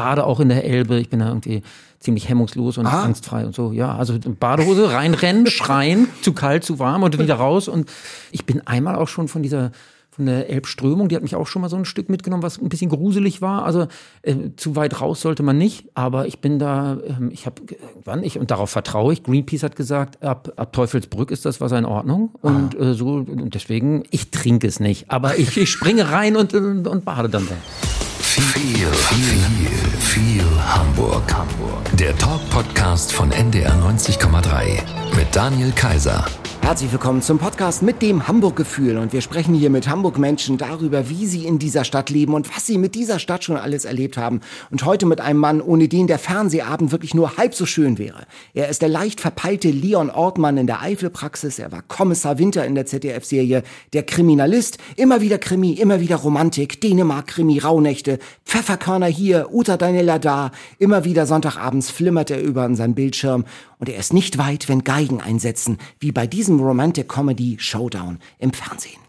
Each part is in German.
bade auch in der Elbe. Ich bin da irgendwie ziemlich hemmungslos und ah. angstfrei und so. Ja, also Badehose reinrennen, schreien, zu kalt, zu warm und wieder raus. Und ich bin einmal auch schon von dieser von der Elbströmung, die hat mich auch schon mal so ein Stück mitgenommen, was ein bisschen gruselig war. Also äh, zu weit raus sollte man nicht, aber ich bin da, äh, ich habe wann ich und darauf vertraue ich. Greenpeace hat gesagt, ab, ab Teufelsbrück ist das Wasser in Ordnung und äh, so und deswegen ich trinke es nicht, aber ich, ich springe rein und, und, und bade dann da. Viel, viel, viel Hamburg. Hamburg. Der Talk-Podcast von NDR 90,3 mit Daniel Kaiser. Herzlich willkommen zum Podcast mit dem Hamburg-Gefühl. Und wir sprechen hier mit Hamburg-Menschen darüber, wie sie in dieser Stadt leben und was sie mit dieser Stadt schon alles erlebt haben. Und heute mit einem Mann, ohne den der Fernsehabend wirklich nur halb so schön wäre. Er ist der leicht verpeilte Leon Ortmann in der Eifelpraxis. Er war Kommissar Winter in der ZDF-Serie Der Kriminalist. Immer wieder Krimi, immer wieder Romantik, Dänemark-Krimi, Rauhnächte, Pfefferkörner hier, Uta Daniela da. Immer wieder Sonntagabends flimmert er über seinen Bildschirm und er ist nicht weit, wenn Geigen einsetzen, wie bei diesem Romantic Comedy Showdown im Fernsehen.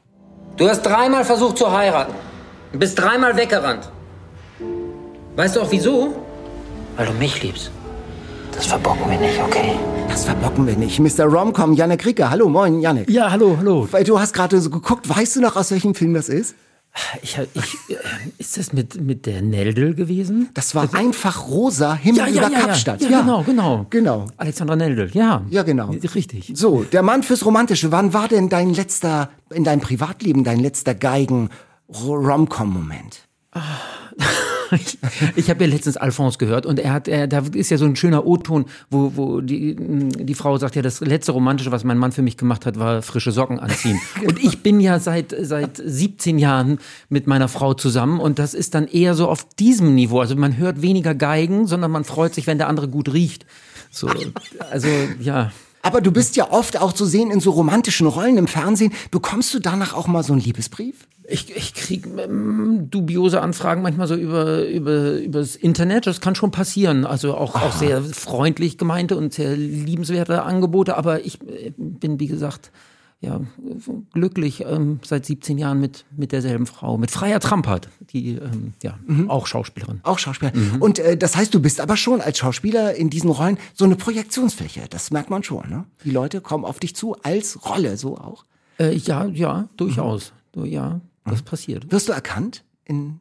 Du hast dreimal versucht zu heiraten. Du bist dreimal weggerannt. Weißt du auch wieso? Weil du mich liebst. Das verbocken wir nicht, okay? Das verbocken wir nicht. Mr. Romcom, Janek Rieker. Hallo, moin, Janek. Ja, hallo, hallo. Weil du hast gerade so geguckt. Weißt du noch, aus welchem Film das ist? Ich, ich, äh, ist das mit, mit der Neldel gewesen? Das war also, einfach rosa Himmel ja, ja, über ja, Kapstadt. Ja, ja, genau, genau. Genau. Alexandra Neldel, ja. Ja, genau. Richtig. So, der Mann fürs Romantische. Wann war denn dein letzter, in deinem Privatleben, dein letzter Geigen-Romcom-Moment? Ich, ich habe ja letztens Alphonse gehört und er hat, er, da ist ja so ein schöner O-Ton, wo, wo die, die Frau sagt ja, das letzte Romantische, was mein Mann für mich gemacht hat, war frische Socken anziehen. und ich bin ja seit, seit 17 Jahren mit meiner Frau zusammen und das ist dann eher so auf diesem Niveau. Also man hört weniger Geigen, sondern man freut sich, wenn der andere gut riecht. So, also ja. Aber du bist ja oft auch zu sehen in so romantischen Rollen im Fernsehen. Bekommst du danach auch mal so einen Liebesbrief? Ich, ich kriege ähm, dubiose Anfragen manchmal so über, über übers Internet. Das kann schon passieren. Also auch, auch sehr freundlich gemeinte und sehr liebenswerte Angebote. Aber ich äh, bin, wie gesagt, ja, glücklich ähm, seit 17 Jahren mit, mit derselben Frau, mit Freier Trampert, die ähm, ja mhm. auch Schauspielerin. Auch Schauspielerin. Mhm. Und äh, das heißt, du bist aber schon als Schauspieler in diesen Rollen so eine Projektionsfläche. Das merkt man schon. Ne? Die Leute kommen auf dich zu als Rolle, so auch. Äh, ja, ja, durchaus. Mhm. Ja, das passiert. Wirst du erkannt? In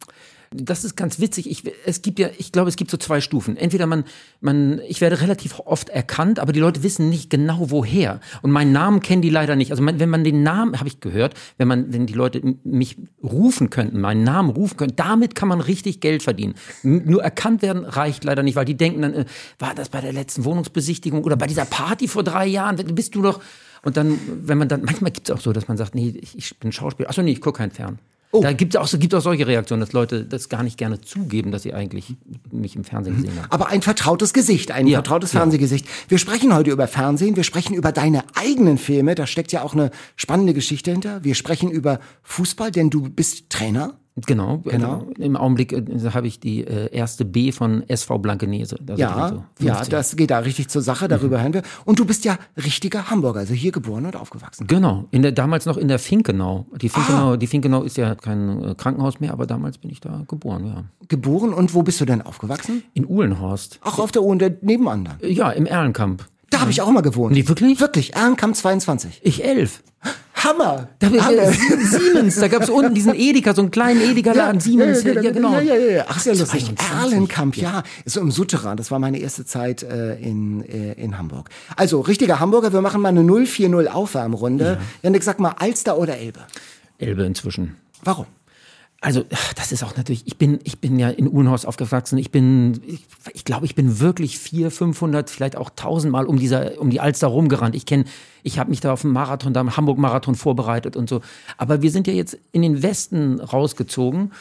das ist ganz witzig. Ich, es gibt ja, ich glaube, es gibt so zwei Stufen. Entweder man, man, ich werde relativ oft erkannt, aber die Leute wissen nicht genau woher. Und meinen Namen kennen die leider nicht. Also wenn man den Namen, habe ich gehört, wenn man, wenn die Leute mich rufen könnten, meinen Namen rufen könnten, damit kann man richtig Geld verdienen. Nur erkannt werden reicht leider nicht, weil die denken dann, äh, war das bei der letzten Wohnungsbesichtigung oder bei dieser Party vor drei Jahren? Bist du doch und dann, wenn man dann, manchmal gibt es auch so, dass man sagt, nee, ich, ich bin Schauspieler. Achso, nee, ich gucke keinen Fern. Oh. Da gibt es auch, so, gibt auch solche Reaktionen, dass Leute das gar nicht gerne zugeben, dass sie eigentlich mich im Fernsehen gesehen haben. Aber ein vertrautes Gesicht, ein ja. vertrautes ja. Fernsehgesicht. Wir sprechen heute über Fernsehen, wir sprechen über deine eigenen Filme, da steckt ja auch eine spannende Geschichte hinter. Wir sprechen über Fußball, denn du bist Trainer. Genau, genau. Äh, Im Augenblick äh, habe ich die äh, erste B von SV Blankenese. ja, so ja, das geht da richtig zur Sache, darüber mhm. hören wir. Und du bist ja richtiger Hamburger, also hier geboren und aufgewachsen. Genau, in der, damals noch in der Finkenau. Die Finkenau, ah. die Finkenau ist ja kein äh, Krankenhaus mehr, aber damals bin ich da geboren, ja. Geboren und wo bist du denn aufgewachsen? In Uhlenhorst. Ach, auf der Uhr nebenan dann? Ja, im Erlenkamp. Da habe ich auch mal gewohnt. Nee, wirklich? Wirklich, Ehrenkamp 22. Ich elf. Hammer! Da, Hammer. Siemens, da gab es unten diesen Edeka, so einen kleinen Edeka-Laden, ja, Siemens. Ja, ja, genau. Ja, ja, ja. Ach, sehr lustig. Erlenkamp, ja. So im Souterrain, das war meine erste Zeit äh, in, äh, in Hamburg. Also, richtiger Hamburger, wir machen mal eine 040 Aufwärmrunde. Ja. Janik, sag mal, Alster oder Elbe? Elbe inzwischen. Warum? Also, das ist auch natürlich, ich bin, ich bin ja in Uhlenhorst aufgewachsen. Ich bin, ich, ich glaube, ich bin wirklich vier, 500, vielleicht auch tausendmal um dieser, um die Alster rumgerannt. Ich kenne, ich habe mich da auf dem Marathon, da am Hamburg-Marathon vorbereitet und so. Aber wir sind ja jetzt in den Westen rausgezogen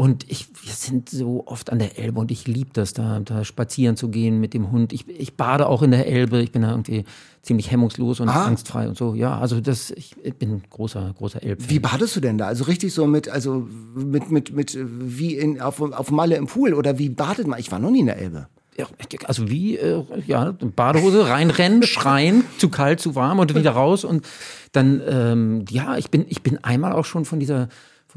und ich, wir sind so oft an der Elbe und ich liebe das, da, da spazieren zu gehen mit dem Hund. Ich, ich bade auch in der Elbe. Ich bin da irgendwie ziemlich hemmungslos und ah. angstfrei und so. Ja, also das, ich bin großer, großer Elb. Wie badest du denn da? Also richtig so mit, also mit, mit, mit, wie in, auf, auf Malle im Pool oder wie badet man? Ich war noch nie in der Elbe. Ja, also wie, äh, ja, Badehose, reinrennen, schreien, zu kalt, zu warm und wieder raus und dann, ähm, ja, ich bin, ich bin einmal auch schon von dieser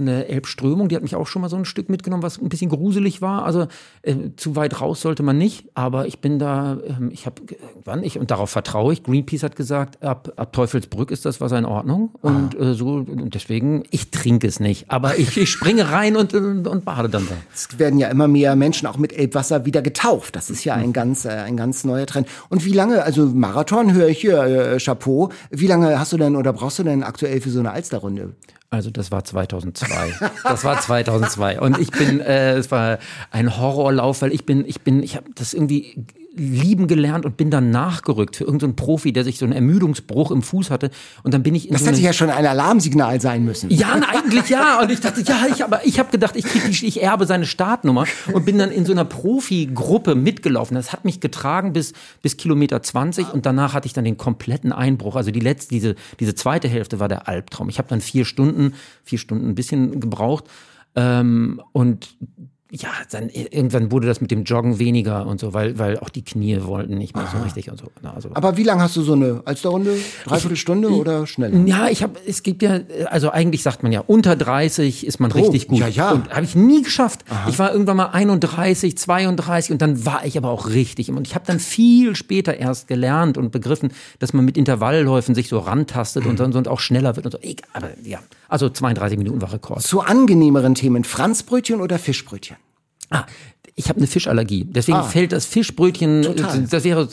der Elbströmung, die hat mich auch schon mal so ein Stück mitgenommen, was ein bisschen gruselig war. Also äh, zu weit raus sollte man nicht, aber ich bin da, ähm, ich habe irgendwann, ich, und darauf vertraue ich, Greenpeace hat gesagt, ab, ab Teufelsbrück ist das Wasser in Ordnung. Und äh, so, und deswegen, ich trinke es nicht, aber ich, ich springe rein und, und, und bade dann da. Es werden ja immer mehr Menschen auch mit Elbwasser wieder getauft. Das ist ja ein ganz, äh, ein ganz neuer Trend. Und wie lange, also Marathon höre ich hier, äh, Chapeau. Wie lange hast du denn oder brauchst du denn aktuell für so eine Alsterrunde? Also das war 2002. Das war 2002 und ich bin, äh, es war ein Horrorlauf, weil ich bin, ich bin, ich habe das irgendwie lieben gelernt und bin dann nachgerückt für irgendeinen Profi, der sich so einen Ermüdungsbruch im Fuß hatte. Und dann bin ich in Das so hätte ja schon ein Alarmsignal sein müssen. ja, na, eigentlich ja. Und ich dachte, ja, ich aber ich habe gedacht, ich krieg die, ich erbe seine Startnummer und bin dann in so einer Profi-Gruppe mitgelaufen. Das hat mich getragen bis bis Kilometer 20 und danach hatte ich dann den kompletten Einbruch. Also die letzte, diese diese zweite Hälfte war der Albtraum. Ich habe dann vier Stunden, vier Stunden ein bisschen gebraucht ähm, und ja, dann irgendwann wurde das mit dem Joggen weniger und so, weil weil auch die Knie wollten nicht mehr so richtig und so. Na, Also Aber wie lange hast du so eine Alsterrunde? Dreiviertel Stunde oder schneller? ja, ich habe, es gibt ja, also eigentlich sagt man ja, unter 30 ist man richtig gut. ja, ja. Und habe ich nie geschafft. Ich war irgendwann mal 31, 32 und dann war ich aber auch richtig. Und ich habe dann viel später erst gelernt und begriffen, dass man mit Intervallläufen sich so rantastet und dann und auch schneller wird und so. Egal, aber ja, also 32 Minuten war Rekord. Zu angenehmeren Themen, Franzbrötchen oder Fischbrötchen? Ah, ich habe eine Fischallergie. Deswegen fällt das Fischbrötchen, Total. das wäre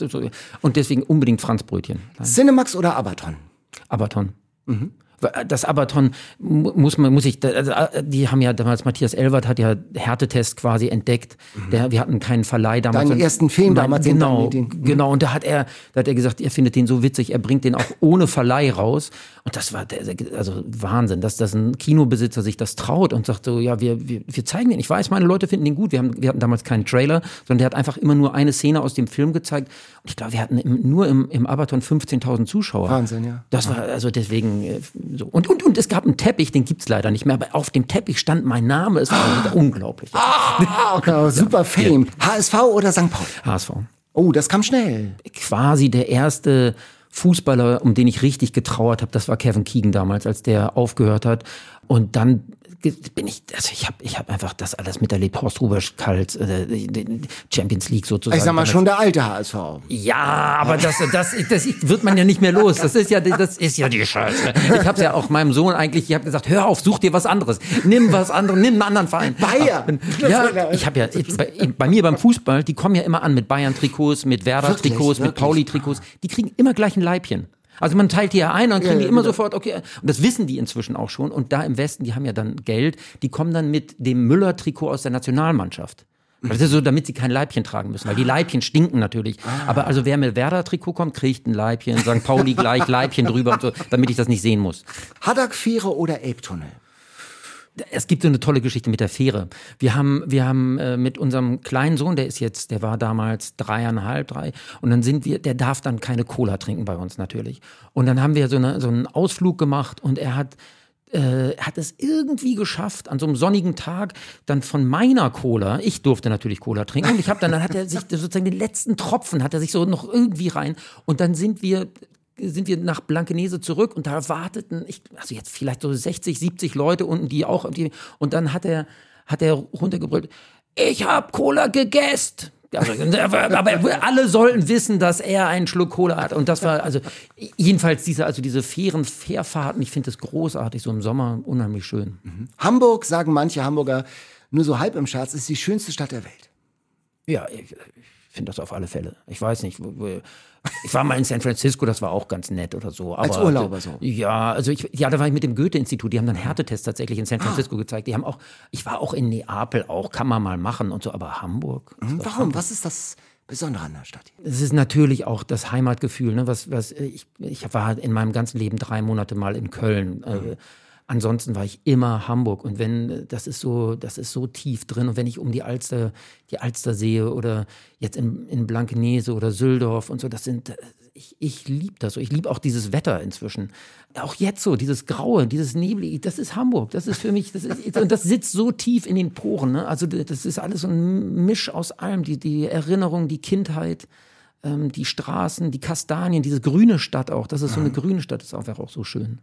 und deswegen unbedingt Franzbrötchen. Cinemax oder Abaton? Abaton. Das Abaton mu- muss man, muss ich, also, äh, die haben ja damals, Matthias Elwert hat ja Härtetest quasi entdeckt. Der, wir hatten keinen Verleih damals. Deinen ersten Film Mein- damals Genau, Medien. genau. Und da hat er, da hat er gesagt, er findet den so witzig, er bringt den auch ohne Verleih raus. Und das war, der, also Wahnsinn, dass, dass ein Kinobesitzer sich das traut und sagt so, ja, wir, wir, wir zeigen den. Ich weiß, meine Leute finden den gut. Wir, haben, wir hatten damals keinen Trailer, sondern der hat einfach immer nur eine Szene aus dem Film gezeigt. Und ich glaube, wir hatten im, nur im, im Abaton 15.000 Zuschauer. Wahnsinn, ja. Das war also deswegen äh, so. Und, und, und es gab einen Teppich, den gibt's leider nicht mehr, aber auf dem Teppich stand mein Name. Es war unglaublich. Ah, okay, super Fame. HSV oder St. Pauli? HSV. Oh, das kam schnell. Quasi der erste Fußballer, um den ich richtig getrauert habe, das war Kevin Keegan damals, als der aufgehört hat. Und dann bin ich, also ich habe ich hab einfach das alles miterlebt. Horst Rubesch, Kalt, äh, Champions League sozusagen. Ich sag mal schon der alte HSV. Ja, aber das, das, das wird man ja nicht mehr los. Das ist ja, das ist ja die Scheiße. Ich habe ja auch meinem Sohn eigentlich, ich habe gesagt, hör auf, such dir was anderes. Nimm was anderes, nimm einen anderen Verein. Bayern. Ja, ich habe ja bei, bei mir beim Fußball, die kommen ja immer an mit Bayern-Trikots, mit Werder-Trikots, mit Pauli-Trikots. Die kriegen immer gleich ein Leibchen. Also man teilt die ja ein und dann kriegen ja, die immer genau. sofort, okay, und das wissen die inzwischen auch schon. Und da im Westen, die haben ja dann Geld, die kommen dann mit dem Müller-Trikot aus der Nationalmannschaft. Das ist so, damit sie kein Leibchen tragen müssen, weil die Leibchen stinken natürlich. Aber also wer mit Werder-Trikot kommt, kriegt ein Leibchen, St. Pauli gleich, Leibchen drüber und so, damit ich das nicht sehen muss. Haddock-Fähre oder Elbtunnel? Es gibt so eine tolle Geschichte mit der Fähre. Wir haben, wir haben äh, mit unserem kleinen Sohn, der ist jetzt, der war damals dreieinhalb, drei, und dann sind wir, der darf dann keine Cola trinken bei uns natürlich. Und dann haben wir so, eine, so einen Ausflug gemacht und er hat äh, hat es irgendwie geschafft, an so einem sonnigen Tag dann von meiner Cola, ich durfte natürlich Cola trinken, und ich habe dann, dann hat er sich sozusagen den letzten Tropfen, hat er sich so noch irgendwie rein, und dann sind wir sind wir nach Blankenese zurück und da warteten, ich, also jetzt vielleicht so 60, 70 Leute unten, die auch, die, und dann hat er, hat er runtergebrüllt, ich hab Cola gegessen. Also, aber alle sollten wissen, dass er einen Schluck Cola hat. Und das war, also, jedenfalls diese, also diese fairen Fährfahrten, ich finde das großartig, so im Sommer unheimlich schön. Hamburg, sagen manche Hamburger, nur so halb im Scherz, ist die schönste Stadt der Welt. Ja, ich, ich finde das auf alle Fälle. Ich weiß nicht, ich war mal in San Francisco, das war auch ganz nett oder so. Aber, Als Urlauber so? Ja, also ich, ja, da war ich mit dem Goethe-Institut, die haben dann Härtetests tatsächlich in San Francisco gezeigt. Die haben auch, ich war auch in Neapel, auch kann man mal machen und so, aber Hamburg. Hm, Warum? Was ist das Besondere an der Stadt? Es ist natürlich auch das Heimatgefühl, ne? Was, was ich, ich war in meinem ganzen Leben drei Monate mal in Köln. Äh, ansonsten war ich immer Hamburg und wenn äh, das ist so, das ist so tief drin und wenn ich um die Alster, die Alster sehe oder jetzt in, in Blankenese oder Süldorf und so, das sind, äh, ich, ich liebe das so. Ich liebe auch dieses Wetter inzwischen. Auch jetzt so, dieses Graue, dieses Neblige, das ist Hamburg. Das ist für mich, das ist, und das sitzt so tief in den Poren. Ne? Also das ist alles so ein Misch aus allem. Die, die Erinnerung, die Kindheit ähm, die Straßen, die Kastanien, diese grüne Stadt auch, das ist so eine grüne Stadt, ist einfach auch so schön.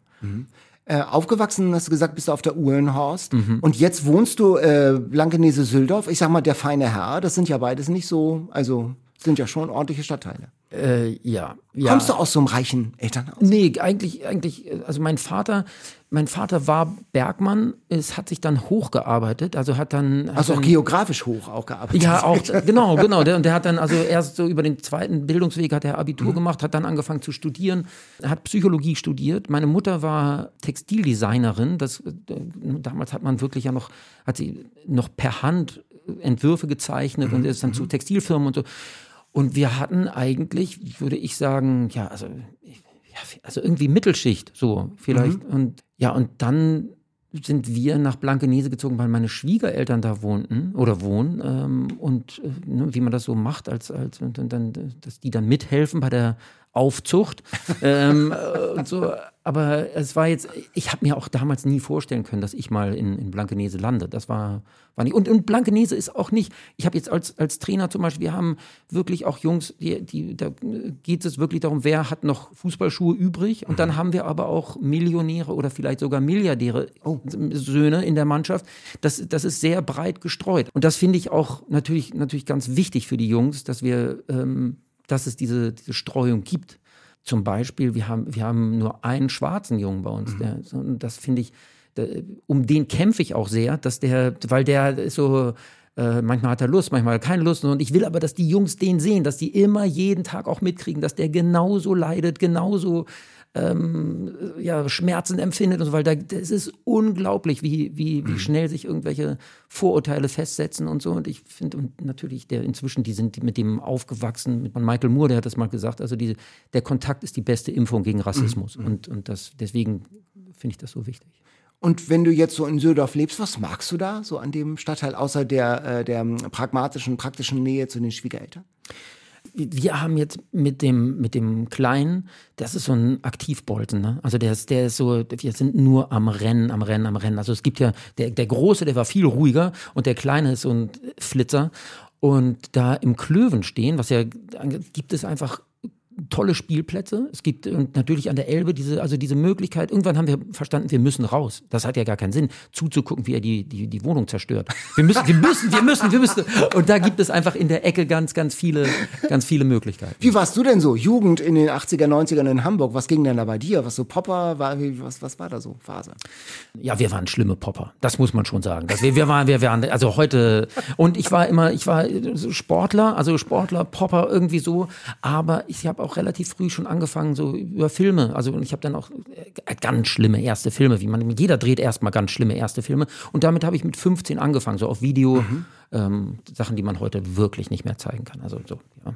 Äh, aufgewachsen, hast du gesagt, bist du auf der Uhlenhorst. Und jetzt wohnst du äh, Blankenese-Süldorf. Ich sag mal, der feine Herr, das sind ja beides nicht so, also sind ja schon ordentliche Stadtteile. Äh, ja, ja. Kommst du aus so einem reichen Elternhaus? Nee, eigentlich, eigentlich, also mein Vater, mein Vater war Bergmann, es hat sich dann hochgearbeitet, also hat dann. hat Also auch dann, geografisch hoch auch gearbeitet. Ja, auch, genau, genau. Der, und der hat dann also erst so über den zweiten Bildungsweg hat er Abitur gemacht, hat dann angefangen zu studieren, hat Psychologie studiert. Meine Mutter war Textildesignerin. Das, äh, damals hat man wirklich ja noch, hat sie noch per Hand Entwürfe gezeichnet und ist dann zu Textilfirmen und so. Und wir hatten eigentlich, würde ich sagen, ja, also, ja, also irgendwie Mittelschicht, so vielleicht. Und ja, und dann sind wir nach Blankenese gezogen, weil meine Schwiegereltern da wohnten oder wohnen ähm, und äh, ne, wie man das so macht, als, als und, und dann, dass die dann mithelfen bei der Aufzucht ähm, äh, und so. Aber es war jetzt, ich habe mir auch damals nie vorstellen können, dass ich mal in, in Blankenese lande. Das war, war nicht. Und, und Blankenese ist auch nicht, ich habe jetzt als, als Trainer zum Beispiel, wir haben wirklich auch Jungs, die, die, da geht es wirklich darum, wer hat noch Fußballschuhe übrig. Und dann haben wir aber auch Millionäre oder vielleicht sogar Milliardäre Söhne in der Mannschaft. Das, das ist sehr breit gestreut. Und das finde ich auch natürlich, natürlich ganz wichtig für die Jungs, dass wir, ähm, dass es diese, diese Streuung gibt. Zum Beispiel, wir haben, wir haben nur einen schwarzen Jungen bei uns. Der, so, und das finde ich, um den kämpfe ich auch sehr, dass der, weil der ist so, äh, manchmal hat er Lust, manchmal hat keine Lust. Und ich will aber, dass die Jungs den sehen, dass die immer jeden Tag auch mitkriegen, dass der genauso leidet, genauso ähm, ja, Schmerzen empfindet und so, weil da, das ist unglaublich, wie, wie, wie schnell sich irgendwelche Vorurteile festsetzen und so. Und ich finde, und natürlich, der inzwischen, die sind mit dem aufgewachsen, mit Michael Moore, der hat das mal gesagt, also diese, der Kontakt ist die beste Impfung gegen Rassismus. Und, und das, deswegen finde ich das so wichtig. Und wenn du jetzt so in Södorf lebst, was magst du da so an dem Stadtteil, außer der, äh, der pragmatischen, praktischen Nähe zu den Schwiegereltern? Wir haben jetzt mit dem, mit dem Kleinen, das ist so ein Aktivbolzen, ne? Also der ist, der ist so, wir sind nur am Rennen, am Rennen, am Rennen. Also es gibt ja, der, der Große, der war viel ruhiger und der Kleine ist so ein Flitzer. Und da im Klöven stehen, was ja, gibt es einfach tolle Spielplätze. Es gibt und natürlich an der Elbe diese, also diese Möglichkeit. Irgendwann haben wir verstanden, wir müssen raus. Das hat ja gar keinen Sinn, zuzugucken, wie er die, die, die Wohnung zerstört. Wir müssen, wir müssen, wir müssen, wir müssen. Und da gibt es einfach in der Ecke ganz, ganz viele, ganz viele Möglichkeiten. Wie warst du denn so? Jugend in den 80er, 90ern in Hamburg. Was ging denn da bei dir? Was so Popper war? Was, was war da so Phase? Ja, wir waren schlimme Popper. Das muss man schon sagen. Das, wir, wir waren, wir waren, also heute, und ich war immer, ich war Sportler, also Sportler, Popper irgendwie so. Aber ich habe auch relativ früh schon angefangen, so über Filme. Also ich habe dann auch äh, ganz schlimme erste Filme, wie man, jeder dreht erstmal ganz schlimme erste Filme. Und damit habe ich mit 15 angefangen, so auf Video, ähm, Sachen, die man heute wirklich nicht mehr zeigen kann. Also so, ja.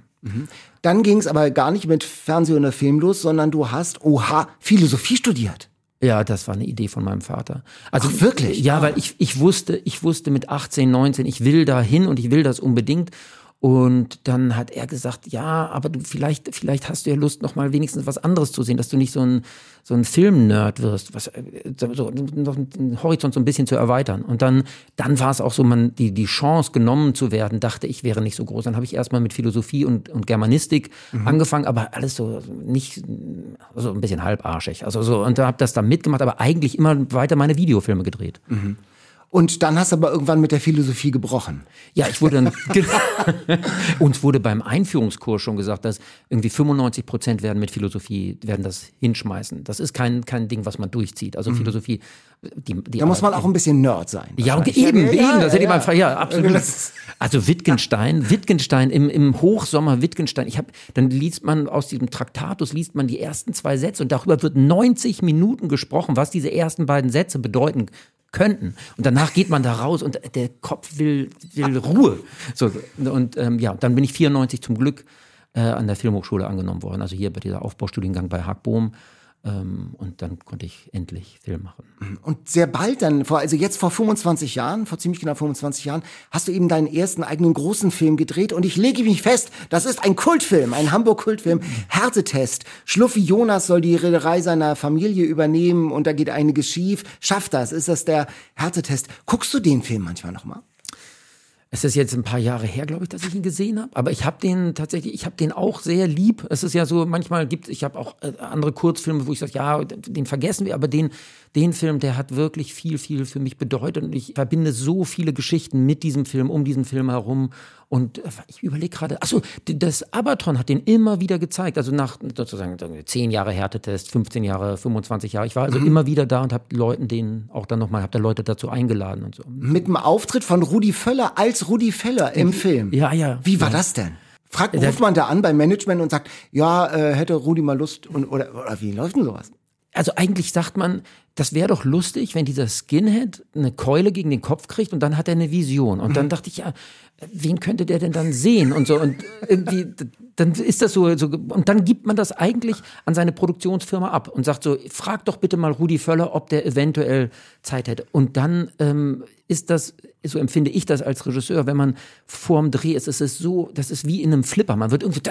Dann ging es aber gar nicht mit Fernseh- oder Film los, sondern du hast, oha, Philosophie studiert. Ja, das war eine Idee von meinem Vater. Also Ach, wirklich? Ja, weil ich, ich wusste, ich wusste mit 18, 19, ich will da hin und ich will das unbedingt. Und dann hat er gesagt, ja, aber du vielleicht, vielleicht hast du ja Lust, noch mal wenigstens was anderes zu sehen, dass du nicht so ein so ein Film-Nerd wirst, was äh, so noch den Horizont so ein bisschen zu erweitern. Und dann, dann war es auch so, man die die Chance genommen zu werden, dachte ich wäre nicht so groß. Dann habe ich erstmal mit Philosophie und und Germanistik angefangen, aber alles so nicht so ein bisschen halbarschig. Also so und da habe das dann mitgemacht, aber eigentlich immer weiter meine Videofilme gedreht. Und dann hast du aber irgendwann mit der Philosophie gebrochen. Ja, ich wurde dann, uns wurde beim Einführungskurs schon gesagt, dass irgendwie 95 Prozent werden mit Philosophie, werden das hinschmeißen. Das ist kein, kein Ding, was man durchzieht. Also Philosophie, die, die Da muss man auch ein bisschen Nerd sein. ja, und eben, Ja, eben, das hätte ich ja. mal, ja, absolut. Also Wittgenstein, Wittgenstein im, im Hochsommer Wittgenstein. Ich habe, dann liest man aus diesem Traktatus liest man die ersten zwei Sätze und darüber wird 90 Minuten gesprochen, was diese ersten beiden Sätze bedeuten könnten. Und danach geht man da raus und der Kopf will, will Ruhe. So, und ähm, ja, dann bin ich 94 zum Glück äh, an der Filmhochschule angenommen worden. Also hier bei dieser Aufbaustudiengang bei Hackbohm. Ähm, und dann konnte ich endlich Film machen. Und sehr bald dann, vor, also jetzt vor 25 Jahren, vor ziemlich genau 25 Jahren, hast du eben deinen ersten eigenen großen Film gedreht. Und ich lege mich fest, das ist ein Kultfilm, ein Hamburg-Kultfilm, Härtetest. Schluffi Jonas soll die Reederei seiner Familie übernehmen und da geht einiges schief. Schafft das? Ist das der Härtetest? Guckst du den Film manchmal nochmal? Es ist jetzt ein paar Jahre her, glaube ich, dass ich ihn gesehen habe. Aber ich habe den tatsächlich, ich habe den auch sehr lieb. Es ist ja so, manchmal gibt ich habe auch äh, andere Kurzfilme, wo ich sage, ja, den vergessen wir, aber den, den Film, der hat wirklich viel, viel für mich bedeutet. Und ich verbinde so viele Geschichten mit diesem Film, um diesen Film herum. Und äh, ich überlege gerade, achso, das Abaton hat den immer wieder gezeigt. Also nach sozusagen zehn Jahre Härtetest, 15 Jahre, 25 Jahre. Ich war also mhm. immer wieder da und habe Leuten den auch dann nochmal, habe da Leute dazu eingeladen und so. Mit dem Auftritt von Rudi Völler als Rudi Völler im Film. Ja, ja. Wie war ja. das denn? Fragt, ruft man da an beim Management und sagt, ja, äh, hätte Rudi mal Lust und oder, oder wie läuft denn sowas? Also eigentlich sagt man, das wäre doch lustig, wenn dieser Skinhead eine Keule gegen den Kopf kriegt und dann hat er eine Vision. Und dann mhm. dachte ich, ja, wen könnte der denn dann sehen? Und so und irgendwie dann ist das so, so und dann gibt man das eigentlich an seine Produktionsfirma ab und sagt so frag doch bitte mal Rudi Völler ob der eventuell Zeit hätte. Und dann ähm, ist das so empfinde ich das als Regisseur wenn man vorm Dreh ist es ist so das ist wie in einem Flipper. Man wird irgendwie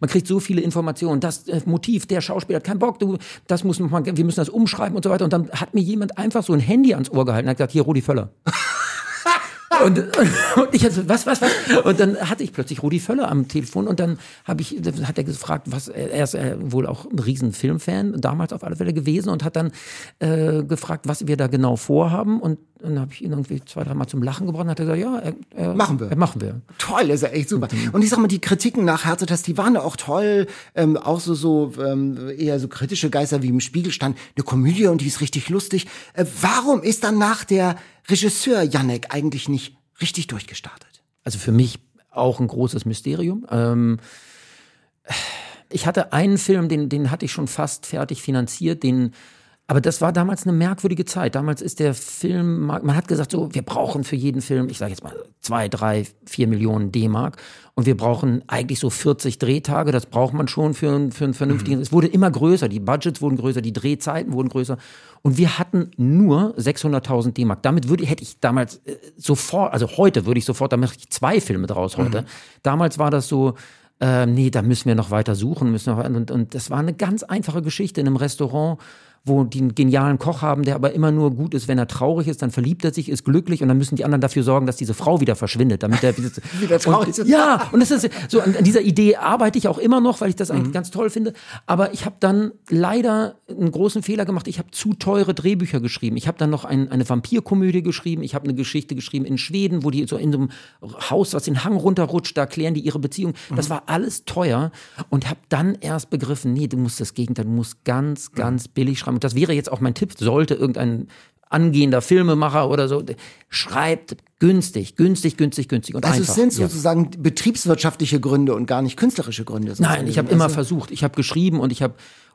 man kriegt so viele Informationen. Das äh, Motiv der Schauspieler hat keinen Bock du das muss man wir müssen das umschreiben und so weiter. Und dann hat mir jemand einfach so ein Handy ans Ohr gehalten und hat gesagt hier Rudi Völler und, und ich hatte was, was, was? Und dann hatte ich plötzlich Rudi Völler am Telefon und dann habe ich, hat er gefragt, was, er ist äh, wohl auch ein riesen Filmfan, damals auf alle Fälle gewesen und hat dann äh, gefragt, was wir da genau vorhaben und dann habe ich ihn irgendwie zwei, drei Mal zum Lachen gebracht und hat er gesagt, ja, er, er, machen wir. Er, machen wir. Toll, ist ja echt super. Und ich sag mal, die Kritiken nach Herzetest, die waren ja auch toll, ähm, auch so, so ähm, eher so kritische Geister wie im Spiegel stand, eine Komödie und die ist richtig lustig. Äh, warum ist dann nach der Regisseur Janek eigentlich nicht richtig durchgestartet? Also für mich auch ein großes Mysterium. Ähm, ich hatte einen Film, den, den hatte ich schon fast fertig finanziert, den aber das war damals eine merkwürdige Zeit. Damals ist der Film, man hat gesagt, so, wir brauchen für jeden Film, ich sage jetzt mal, zwei, drei, vier Millionen D-Mark. Und wir brauchen eigentlich so 40 Drehtage. Das braucht man schon für, einen, für einen vernünftigen. Mhm. Es wurde immer größer. Die Budgets wurden größer, die Drehzeiten wurden größer. Und wir hatten nur 600.000 D-Mark. Damit würde, hätte ich damals äh, sofort, also heute würde ich sofort, da mache ich zwei Filme draus heute. Mhm. Damals war das so, äh, nee, da müssen wir noch weiter suchen, müssen noch, und, und das war eine ganz einfache Geschichte in einem Restaurant wo die einen genialen Koch haben, der aber immer nur gut ist, wenn er traurig ist, dann verliebt er sich, ist glücklich und dann müssen die anderen dafür sorgen, dass diese Frau wieder verschwindet, damit er wieder, traurig ist. Ja, und das ist so an, dieser Idee arbeite ich auch immer noch, weil ich das eigentlich mhm. ganz toll finde, aber ich habe dann leider einen großen Fehler gemacht, ich habe zu teure Drehbücher geschrieben. Ich habe dann noch ein, eine Vampirkomödie geschrieben, ich habe eine Geschichte geschrieben in Schweden, wo die so in so einem Haus, was den Hang runterrutscht, da klären die ihre Beziehung. Das mhm. war alles teuer und habe dann erst begriffen, nee, du musst das Gegenteil, du musst ganz ganz billig schreiben. Und das wäre jetzt auch mein Tipp, sollte irgendein angehender Filmemacher oder so, schreibt günstig, günstig, günstig, günstig und also einfach. es sind sozusagen ja. betriebswirtschaftliche Gründe und gar nicht künstlerische Gründe. Nein, ich habe immer versucht, ich habe geschrieben und ich habe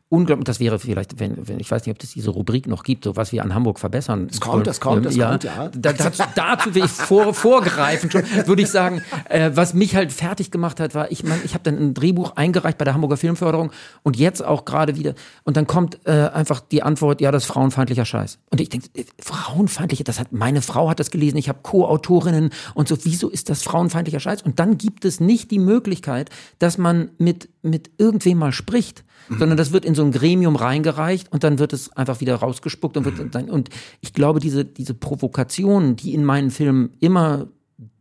unglaublich, das wäre vielleicht, wenn, wenn, ich weiß nicht, ob es diese Rubrik noch gibt, so was wir an Hamburg verbessern. Das kommt, das kommt, das ja, kommt, ja. Da, dazu, dazu will ich vor, vorgreifen schon, würde ich sagen, äh, was mich halt fertig gemacht hat, war, ich meine, ich habe dann ein Drehbuch eingereicht bei der Hamburger Filmförderung und jetzt auch gerade wieder, und dann kommt äh, einfach die Antwort, ja, das ist frauenfeindlicher Scheiß. Und ich denke, äh, frauenfeindliche, das hat, meine Frau hat das gelesen, ich habe Co-Autorinnen und so, wieso ist das frauenfeindlicher Scheiß? Und dann gibt es nicht die Möglichkeit, dass man mit, mit irgendwem mal spricht mhm. sondern das wird in so ein Gremium reingereicht und dann wird es einfach wieder rausgespuckt und wird mhm. dann, und ich glaube, diese, diese Provokationen, die in meinen Filmen immer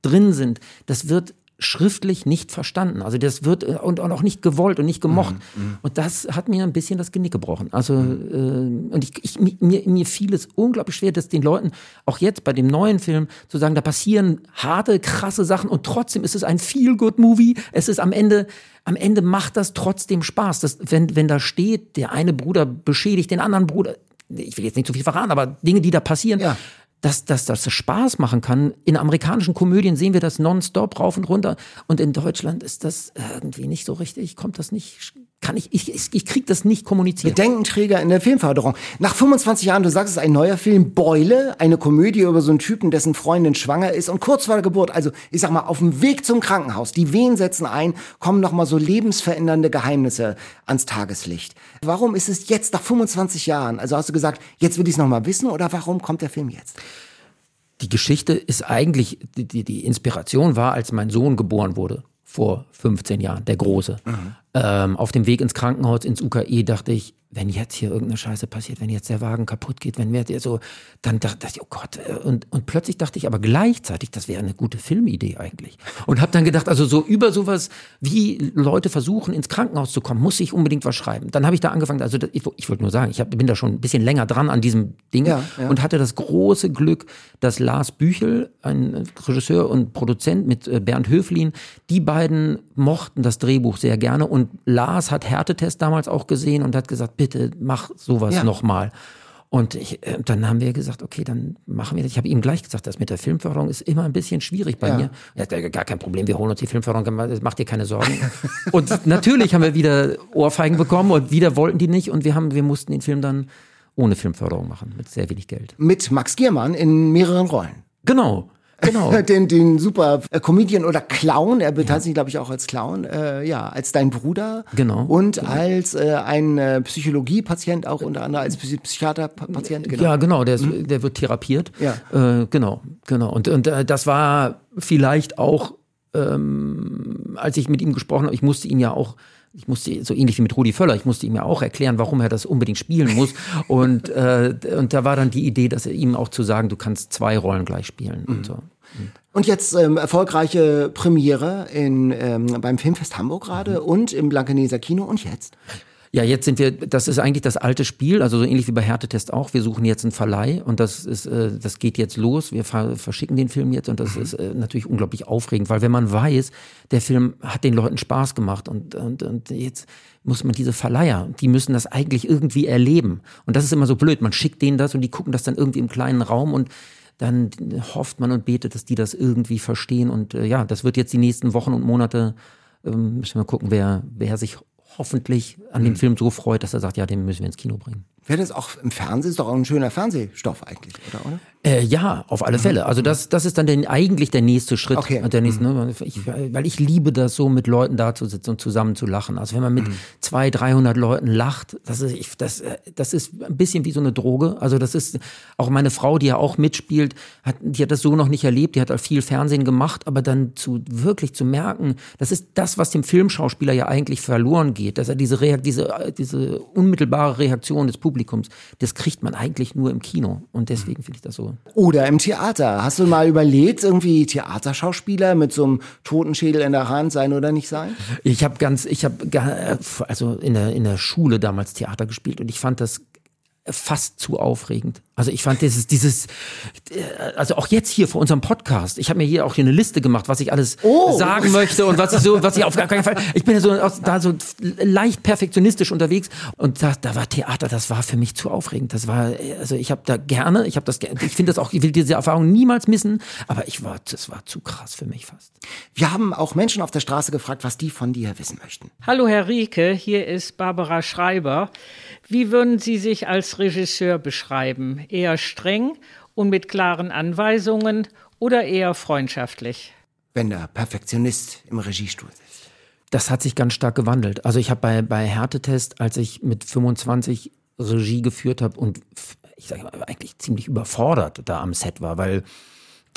drin sind, das wird schriftlich nicht verstanden. Also das wird äh, und auch nicht gewollt und nicht gemocht. Mm, mm. Und das hat mir ein bisschen das Genick gebrochen. Also mm. äh, und ich, ich, mir, mir fiel es unglaublich schwer, das den Leuten auch jetzt bei dem neuen Film zu sagen, da passieren harte, krasse Sachen und trotzdem ist es ein feel good Movie. Es ist am Ende am Ende macht das trotzdem Spaß. Das, wenn wenn da steht, der eine Bruder beschädigt den anderen Bruder. Ich will jetzt nicht zu viel verraten, aber Dinge, die da passieren. Ja dass, dass das Spaß machen kann. In amerikanischen Komödien sehen wir das nonstop rauf und runter. Und in Deutschland ist das irgendwie nicht so richtig, kommt das nicht, kann ich, ich, ich krieg das nicht kommuniziert. Bedenkenträger in der Filmförderung. Nach 25 Jahren, du sagst es, ein neuer Film, Beule, eine Komödie über so einen Typen, dessen Freundin schwanger ist und kurz vor der Geburt, also ich sag mal, auf dem Weg zum Krankenhaus, die Wehen setzen ein, kommen nochmal so lebensverändernde Geheimnisse ans Tageslicht. Warum ist es jetzt nach 25 Jahren, also hast du gesagt, jetzt will ich es nochmal wissen oder warum kommt der Film jetzt? Die Geschichte ist eigentlich, die, die Inspiration war, als mein Sohn geboren wurde vor 15 Jahren, der Große. Mhm. Ähm, auf dem Weg ins Krankenhaus, ins UKE, dachte ich, wenn jetzt hier irgendeine Scheiße passiert, wenn jetzt der Wagen kaputt geht, wenn wir so, dann dachte ich, oh Gott, äh, und, und plötzlich dachte ich aber gleichzeitig, das wäre eine gute Filmidee eigentlich. Und habe dann gedacht, also so über sowas, wie Leute versuchen, ins Krankenhaus zu kommen, muss ich unbedingt was schreiben. Dann habe ich da angefangen, also ich, ich wollte nur sagen, ich hab, bin da schon ein bisschen länger dran an diesem Ding Ja, ja. und hatte das große Glück, dass Lars Büchel, ein Regisseur und Produzent mit äh, Bernd Höflin, die beiden mochten das Drehbuch sehr gerne und Lars hat Härtetest damals auch gesehen und hat gesagt, bitte mach sowas Ja. nochmal. Und ich, äh, dann haben wir gesagt, okay, dann machen wir das. Ich habe ihm gleich gesagt, das mit der Filmförderung ist immer ein bisschen schwierig bei Ja. mir. Er hat gar kein Problem, wir holen uns die Filmförderung, das macht dir keine Sorgen. und natürlich haben wir wieder Ohrfeigen bekommen und wieder wollten die nicht und wir haben, wir mussten den Film dann ohne Filmförderung machen, mit sehr wenig Geld. Mit Max Giermann in mehreren Rollen. Genau, genau. Den, den super äh, Comedian oder Clown, er bezeichnet sich, glaube ich, auch als Clown, äh, ja, als dein Bruder. Genau. Und als äh, ein äh, Psychologiepatient, auch unter anderem als Psy Psychiaterpatient, genau. Ja, genau, der, ist, der wird therapiert. Ja. Äh, genau, genau. Und, und äh, das war vielleicht auch, ähm, als ich mit ihm gesprochen habe, ich musste ihn ja auch, ich musste, so ähnlich wie mit Rudi Völler, ich musste ihm ja auch erklären, warum er das unbedingt spielen muss. und, äh, und da war dann die Idee, dass er ihm auch zu sagen, du kannst zwei Rollen gleich spielen. Und so. Und jetzt ähm, erfolgreiche Premiere in, ähm, beim Filmfest Hamburg gerade Mhm. und im Blankeneser Kino und jetzt? Ja, jetzt sind wir, das ist eigentlich das alte Spiel, also so ähnlich wie bei Härtetest auch. Wir suchen jetzt einen Verleih und das ist, äh, das geht jetzt los. Wir ver verschicken den Film jetzt und das ist äh, natürlich unglaublich aufregend, weil wenn man weiß, der Film hat den Leuten Spaß gemacht und, und, und jetzt muss man diese Verleiher, die müssen das eigentlich irgendwie erleben. Und das ist immer so blöd. Man schickt denen das und die gucken das dann irgendwie im kleinen Raum und dann hofft man und betet, dass die das irgendwie verstehen. Und äh, ja, das wird jetzt die nächsten Wochen und Monate, ähm, müssen wir gucken, wer, wer sich hoffentlich an dem Film so freut, dass er sagt, ja, den müssen wir ins Kino bringen. Wäre das auch im Fernsehen? Ist doch auch ein schöner Fernsehstoff eigentlich, oder? oder? Äh, ja, auf alle Fälle. Also das, das ist dann der, eigentlich der nächste Schritt. Okay. Der nächste, ne? ich, weil ich liebe das so, mit Leuten da zu sitzen und zusammen zu lachen. Also wenn man mit zwei, 300 Leuten lacht, das ist, ich, das, äh, das ist ein bisschen wie so eine Droge. Also das ist auch meine Frau, die ja auch mitspielt, hat, die hat das so noch nicht erlebt. Die hat viel Fernsehen gemacht, aber dann zu wirklich zu merken, das ist das, was dem Filmschauspieler ja eigentlich verloren geht, dass er diese, Reak diese, äh, diese unmittelbare Reaktion des Publikums, das kriegt man eigentlich nur im Kino. Und deswegen finde ich das so Oder im Theater. Hast du mal überlegt, irgendwie Theaterschauspieler mit so einem Totenschädel in der Hand sein oder nicht sein? Ich habe ganz, ich habe also in der in der Schule damals Theater gespielt und ich fand das fast zu aufregend. Also ich fand dieses, dieses, äh, also auch jetzt hier vor unserem Podcast, ich habe mir hier auch hier eine Liste gemacht, was ich alles Oh. sagen möchte und was ich so, was ich auf gar keinen Fall, ich bin ja so aus- da so leicht perfektionistisch unterwegs und da, da war Theater, das war für mich zu aufregend. Das war, also ich habe da gerne, ich habe das, ich finde das auch, ich will diese Erfahrung niemals missen, aber ich war, das war zu krass für mich fast. Wir haben auch Menschen auf der Straße gefragt, was die von dir wissen möchten. Hallo Herr Rieke, hier ist Barbara Schreiber. Wie würden Sie sich als Regisseur beschreiben? Eher streng und mit klaren Anweisungen oder eher freundschaftlich? Wenn der Perfektionist im Regiestuhl sitzt. Das hat sich ganz stark gewandelt. Also ich habe bei, bei Härtetest, als ich mit 25 Regie geführt habe und ich sage mal, eigentlich ziemlich überfordert da am Set war, weil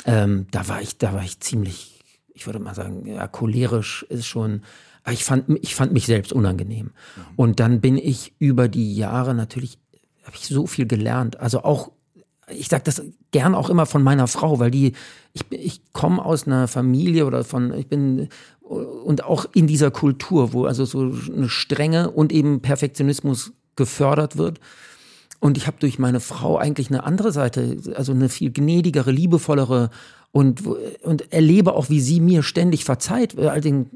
ähm, da war ich, da war ich ziemlich, ich würde mal sagen, ja, cholerisch ist schon, ich fand, ich fand mich selbst unangenehm. Und dann bin ich über die Jahre natürlich, habe ich so viel gelernt. Also auch ich sage das gern auch immer von meiner Frau, weil die, ich, ich komme aus einer Familie oder von, ich bin und auch in dieser Kultur, wo also so eine Strenge und eben Perfektionismus gefördert wird. Und ich habe durch meine Frau eigentlich eine andere Seite, also eine viel gnädigere, liebevollere und, und erlebe auch, wie sie mir ständig verzeiht, all den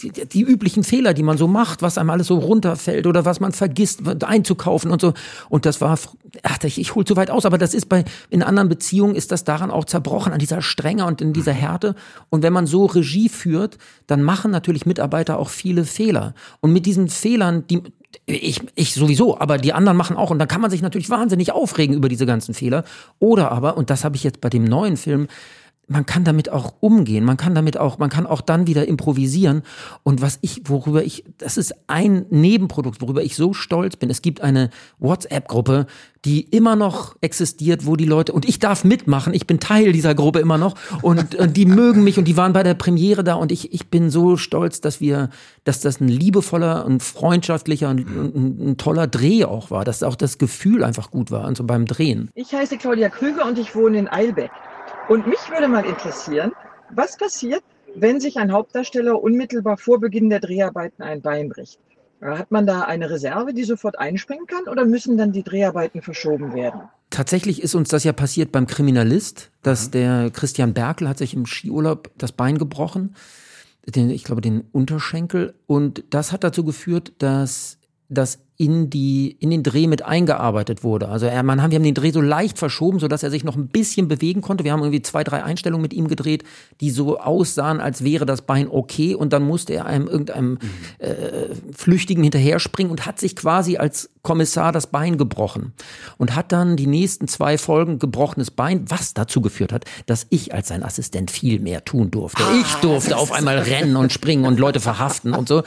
die, die üblichen Fehler, die man so macht, was einem alles so runterfällt oder was man vergisst einzukaufen und so. Und das war, ach, ich, ich hol zu weit aus, aber das ist bei, in anderen Beziehungen ist das daran auch zerbrochen, an dieser Strenge und in dieser Härte. Und wenn man so Regie führt, dann machen natürlich Mitarbeiter auch viele Fehler. Und mit diesen Fehlern, die, ich, ich sowieso, aber die anderen machen auch. Und dann kann man sich natürlich wahnsinnig aufregen über diese ganzen Fehler. Oder aber, und das habe ich jetzt bei dem neuen Film, man kann damit auch umgehen, man kann damit auch, man kann auch dann wieder improvisieren. Und was ich, worüber ich, das ist ein Nebenprodukt, worüber ich so stolz bin. Es gibt eine WhatsApp-Gruppe, die immer noch existiert, wo die Leute, und ich darf mitmachen, ich bin Teil dieser Gruppe immer noch, und, und die mögen mich und die waren bei der Premiere da und ich, ich bin so stolz, dass wir, dass das ein liebevoller und freundschaftlicher und, und ein toller Dreh auch war, dass auch das Gefühl einfach gut war, also beim Drehen. Ich heiße Claudia Krüger und ich wohne in Eilbeck. Und mich würde mal interessieren, was passiert, wenn sich ein Hauptdarsteller unmittelbar vor Beginn der Dreharbeiten ein Bein bricht? Hat man da eine Reserve, die sofort einspringen kann oder müssen dann die Dreharbeiten verschoben werden? Tatsächlich ist uns das ja passiert beim Kriminalist, dass mhm. der Christian Berkel hat sich im Skiurlaub das Bein gebrochen, den, ich glaube den Unterschenkel und das hat dazu geführt, dass das in die in den Dreh mit eingearbeitet wurde. Also er, man haben, wir haben den Dreh so leicht verschoben, so dass er sich noch ein bisschen bewegen konnte. Wir haben irgendwie zwei, drei Einstellungen mit ihm gedreht, die so aussahen, als wäre das Bein okay. Und dann musste er einem irgendeinem mhm. äh, Flüchtigen hinterher springen und hat sich quasi als Kommissar das Bein gebrochen und hat dann die nächsten zwei Folgen gebrochenes Bein, was dazu geführt hat, dass ich als sein Assistent viel mehr tun durfte. Ah, ich durfte auf einmal rennen und springen und Leute verhaften und so.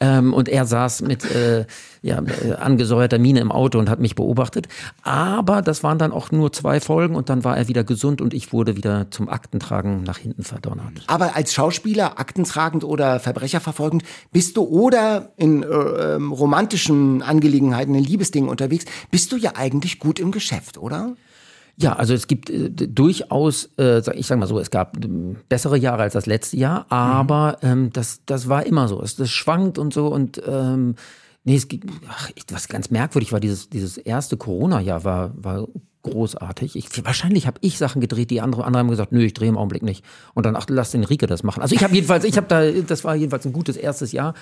Ähm, und er saß mit äh, ja, äh, angesäuerter Miene im Auto und hat mich beobachtet. Aber das waren dann auch nur zwei Folgen und dann war er wieder gesund und ich wurde wieder zum Aktentragen nach hinten verdonnert. Aber als Schauspieler, aktentragend oder verbrecherverfolgend, bist du oder in äh, ähm, romantischen Angelegenheiten, in Liebesdingen unterwegs, bist du ja eigentlich gut im Geschäft, oder? Ja, also es gibt äh, durchaus, äh, ich sag mal so, es gab äh, bessere Jahre als das letzte Jahr, aber mhm. ähm, das, das war immer so. Es, das schwankt und so und ähm, Nee, es ach, was ganz merkwürdig war, dieses, dieses erste Corona-Jahr war, war großartig. Ich, wahrscheinlich habe ich Sachen gedreht, die andere, andere haben gesagt, nö, ich drehe im Augenblick nicht. Und dann, ach, lass den Rike das machen. Also ich habe jedenfalls, ich habe da, das war jedenfalls ein gutes erstes Jahr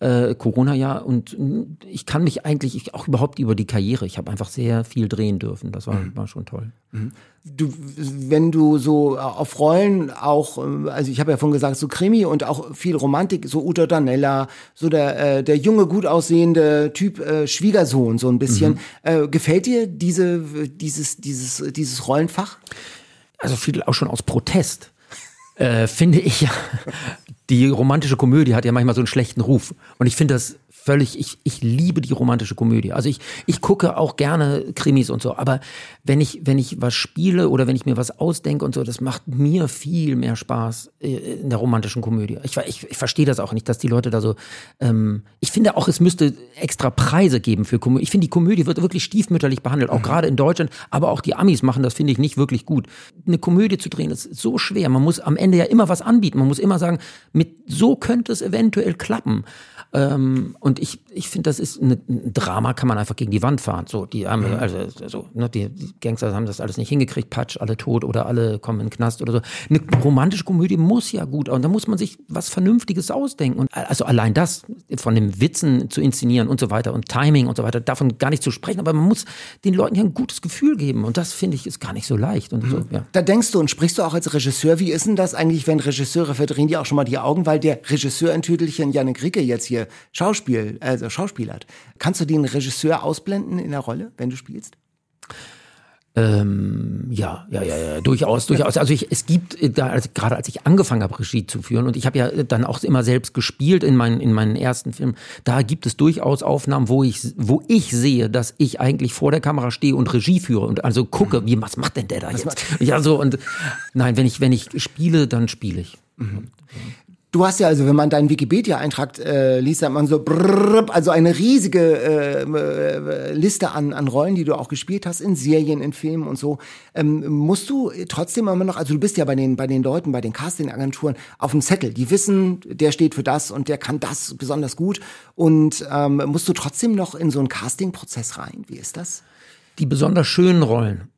äh, Corona-Jahr und ich kann mich eigentlich ich, auch überhaupt über die Karriere, ich habe einfach sehr viel drehen dürfen. Das war, mhm. war schon toll. Mhm. Du, wenn du so äh, auf Rollen auch, äh, also ich habe ja vorhin gesagt, so Krimi und auch viel Romantik, so Uta Danella, so der, äh, der junge, gut aussehende Typ äh, Schwiegersohn, so ein bisschen. Mhm. Äh, gefällt dir diese, dieses, dieses, dieses Rollenfach? Also viel auch schon aus Protest. Äh, finde ich ja, die romantische Komödie hat ja manchmal so einen schlechten Ruf. Und ich finde das völlig, ich, ich liebe die romantische Komödie. Also ich, ich gucke auch gerne Krimis und so, aber wenn ich, wenn ich was spiele oder wenn ich mir was ausdenke und so, das macht mir viel mehr Spaß äh, in der romantischen Komödie. Ich, ich, ich verstehe das auch nicht, dass die Leute da so, ähm, ich finde auch, es müsste extra Preise geben für Komödie. Ich finde, die Komödie wird wirklich stiefmütterlich behandelt, auch mhm. gerade in Deutschland, aber auch die Amis machen das, finde ich, nicht wirklich gut. Eine Komödie zu drehen, ist so schwer. Man muss am Ende ja immer was anbieten. Man muss immer sagen, mit so könnte es eventuell klappen. Ähm, und ich, ich finde, das ist eine, ein Drama, kann man einfach gegen die Wand fahren. So, die haben, mhm. also, so, ne, die, Gangster haben das alles nicht hingekriegt, Patsch, alle tot oder alle kommen in den Knast oder so. Eine romantische Komödie muss ja gut, und da muss man sich was Vernünftiges ausdenken. Und also allein das, von dem Witzen zu inszenieren und so weiter und Timing und so weiter, davon gar nicht zu sprechen, aber man muss den Leuten ja ein gutes Gefühl geben. Und das finde ich ist gar nicht so leicht. Und mhm. so, ja. Da denkst du und sprichst du auch als Regisseur, wie ist denn das eigentlich, wenn Regisseure verdrehen die auch schon mal die Augen, weil der Regisseur in Tüdelchen Janik Ricke jetzt hier Schauspiel, also Schauspielert. Kannst du den Regisseur ausblenden in der Rolle, wenn du spielst? Ähm, ja, ja, ja, ja, durchaus, durchaus. Also ich, es gibt äh, da, also gerade als ich angefangen habe, Regie zu führen, und ich habe ja dann auch immer selbst gespielt in meinen in meinen ersten Filmen, da gibt es durchaus Aufnahmen, wo ich wo ich sehe, dass ich eigentlich vor der Kamera stehe und Regie führe und also gucke, wie was macht denn der da jetzt? Ja, so und nein, wenn ich wenn ich spiele, dann spiele ich. Mhm. Du hast ja also, wenn man deinen Wikipedia-Eintrag äh, liest, hat man so brrr, also eine riesige äh, Liste an, an Rollen, die du auch gespielt hast in Serien, in Filmen und so. Ähm, musst du trotzdem immer noch, also du bist ja bei den bei den Leuten, bei den Casting-Agenturen auf dem Zettel. Die wissen, der steht für das und der kann das besonders gut. Und ähm, musst du trotzdem noch in so einen Casting-Prozess rein? Wie ist das? Die besonders schönen Rollen,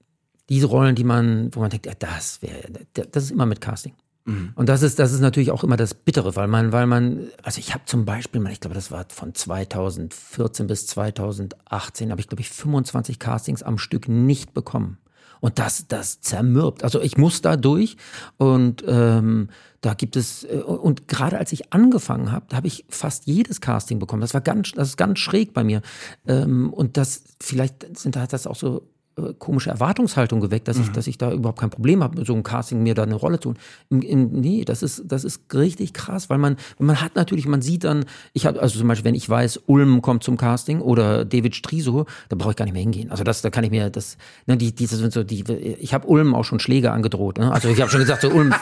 diese Rollen, die man, wo man denkt, ja, das wäre, das ist immer mit Casting. Mhm. Und das ist, das ist natürlich auch immer das Bittere, weil man, weil man, also ich habe zum Beispiel, ich glaube, das war von 2014 bis 2018, habe ich, glaube ich, 25 Castings am Stück nicht bekommen. Und das, das zermürbt. Also ich muss da durch und ähm, da gibt es, äh, und gerade als ich angefangen habe, habe ich fast jedes Casting bekommen. Das war ganz, das ist ganz schräg bei mir. Ähm, und das, vielleicht sind da das auch so äh, komische Erwartungshaltung geweckt, dass ich, Mhm. dass ich da überhaupt kein Problem habe, mit so einem Casting mir da eine Rolle zu tun. Im, im, nee, das ist, das ist richtig krass, weil man, man hat natürlich, man sieht dann, ich habe, also zum Beispiel, wenn ich weiß, Ulm kommt zum Casting oder David Striso, da brauche ich gar nicht mehr hingehen. Also das, da kann ich mir, das, ne, die, diese sind so, die, ich habe Ulm auch schon Schläge angedroht. Ne? Also ich habe schon gesagt, so Ulm,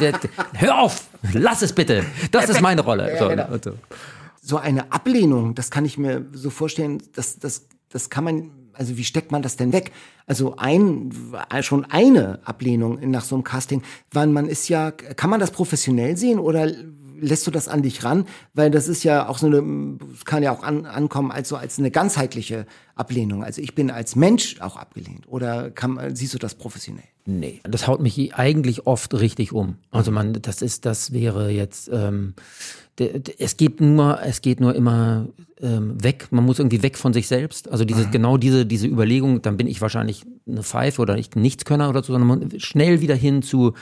hör auf, lass es bitte, das ist meine Rolle. So, genau. und so. So eine Ablehnung, das kann ich mir so vorstellen, das, das, das kann man, also wie steckt man das denn weg? Also ein, schon eine Ablehnung nach so einem Casting, weil man ist ja, kann man das professionell sehen oder lässt du das an dich ran? Weil das ist ja auch so eine, kann ja auch an, ankommen als so als eine ganzheitliche Ablehnung. Also ich bin als Mensch auch abgelehnt. Oder kann, siehst du das professionell? Nee, das haut mich eigentlich oft richtig um. Also man, das ist, das wäre jetzt, ähm, es geht nur, es geht nur immer ähm, weg. Man muss irgendwie weg von sich selbst. Also diese, genau diese, diese Überlegung, dann bin ich wahrscheinlich eine Pfeife oder ich ein Nichtskönner oder so, sondern schnell wieder hin zu,